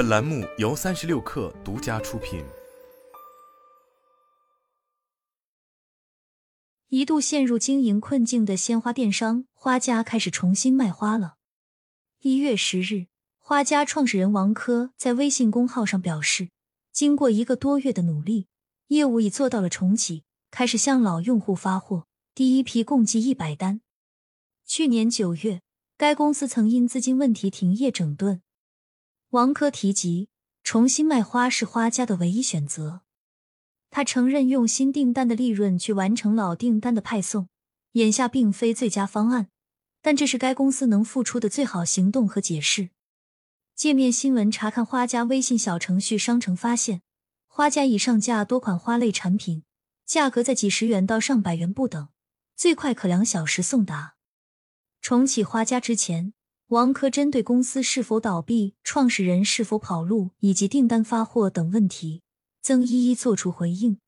本栏目由三十六氪独家出品。一度陷入经营困境的鲜花电商花家开始重新卖花了。一月十日，花家创始人王珂在微信公号上表示，经过一个多月的努力，业务已做到了重启，开始向老用户发货，第一批共计一百单。去年九月，该公司曾因资金问题停业整顿。王珂提及，重新卖花是花家的唯一选择。他承认用新订单的利润去完成老订单的派送，眼下并非最佳方案，但这是该公司能付出的最好行动和解释。界面新闻查看花家微信小程序商城，发现花家已上架多款花类产品，价格在几十元到上百元不等，最快可两小时送达。重启花家之前。王珂针对公司是否倒闭、创始人是否跑路以及订单发货等问题，曾一一作出回应。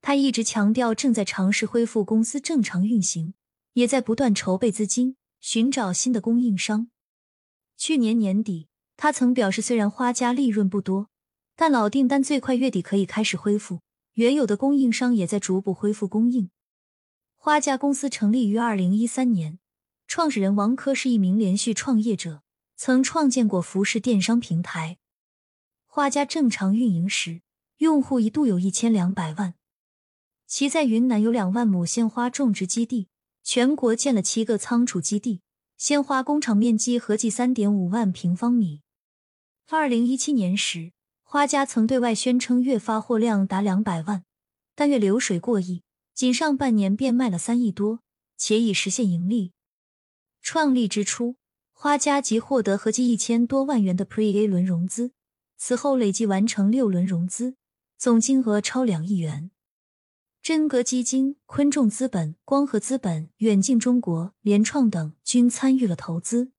他一直强调正在尝试恢复公司正常运行，也在不断筹备资金，寻找新的供应商。去年年底，他曾表示，虽然花家利润不多，但老订单最快月底可以开始恢复，原有的供应商也在逐步恢复供应。花家公司成立于二零一三年。创始人王珂是一名连续创业者，曾创建过服饰电商平台。花家正常运营时，用户一度有一千两百万。其在云南有两万亩鲜花种植基地，全国建了七个仓储基地，鲜花工厂面积合计三点五万平方米。二零一七年时，花家曾对外宣称月发货量达两百万，但月流水过亿，仅上半年便卖了三亿多，且已实现盈利。创立之初，花家即获得合计一千多万元的 Pre A 轮融资，此后累计完成六轮融资，总金额超两亿元。真格基金、昆众资本、光合资本、远近中国、联创等均参与了投资。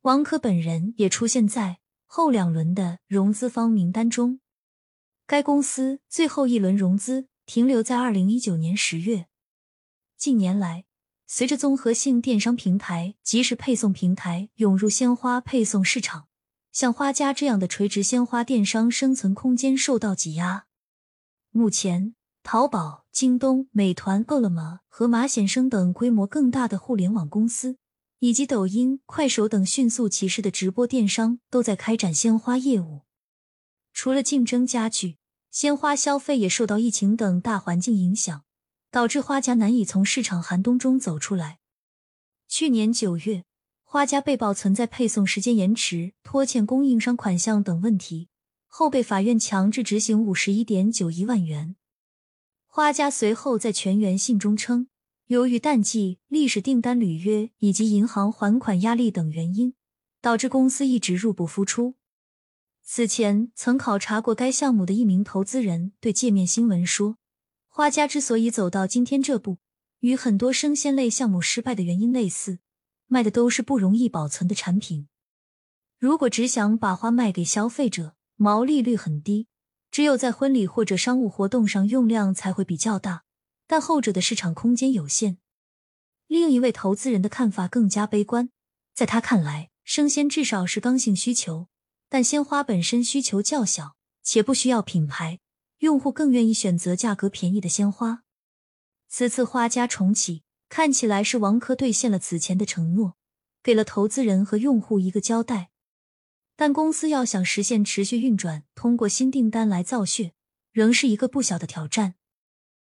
王珂本人也出现在后两轮的融资方名单中。该公司最后一轮融资停留在二零一九年十月。近年来，随着综合性电商平台、即时配送平台涌入鲜花配送市场，像花家这样的垂直鲜花电商生存空间受到挤压。目前，淘宝、京东、美团、饿了么和马显生等规模更大的互联网公司，以及抖音、快手等迅速起势的直播电商，都在开展鲜花业务。除了竞争加剧，鲜花消费也受到疫情等大环境影响。导致花家难以从市场寒冬中走出来。去年九月，花家被曝存在配送时间延迟、拖欠供应商款项等问题，后被法院强制执行五十一点九一万元。花家随后在全员信中称，由于淡季、历史订单履约以及银行还款压力等原因，导致公司一直入不敷出。此前曾考察过该项目的一名投资人对界面新闻说。花家之所以走到今天这步，与很多生鲜类项目失败的原因类似，卖的都是不容易保存的产品。如果只想把花卖给消费者，毛利率很低，只有在婚礼或者商务活动上用量才会比较大，但后者的市场空间有限。另一位投资人的看法更加悲观，在他看来，生鲜至少是刚性需求，但鲜花本身需求较小，且不需要品牌。用户更愿意选择价格便宜的鲜花。此次花家重启，看起来是王珂兑现了此前的承诺，给了投资人和用户一个交代。但公司要想实现持续运转，通过新订单来造血，仍是一个不小的挑战。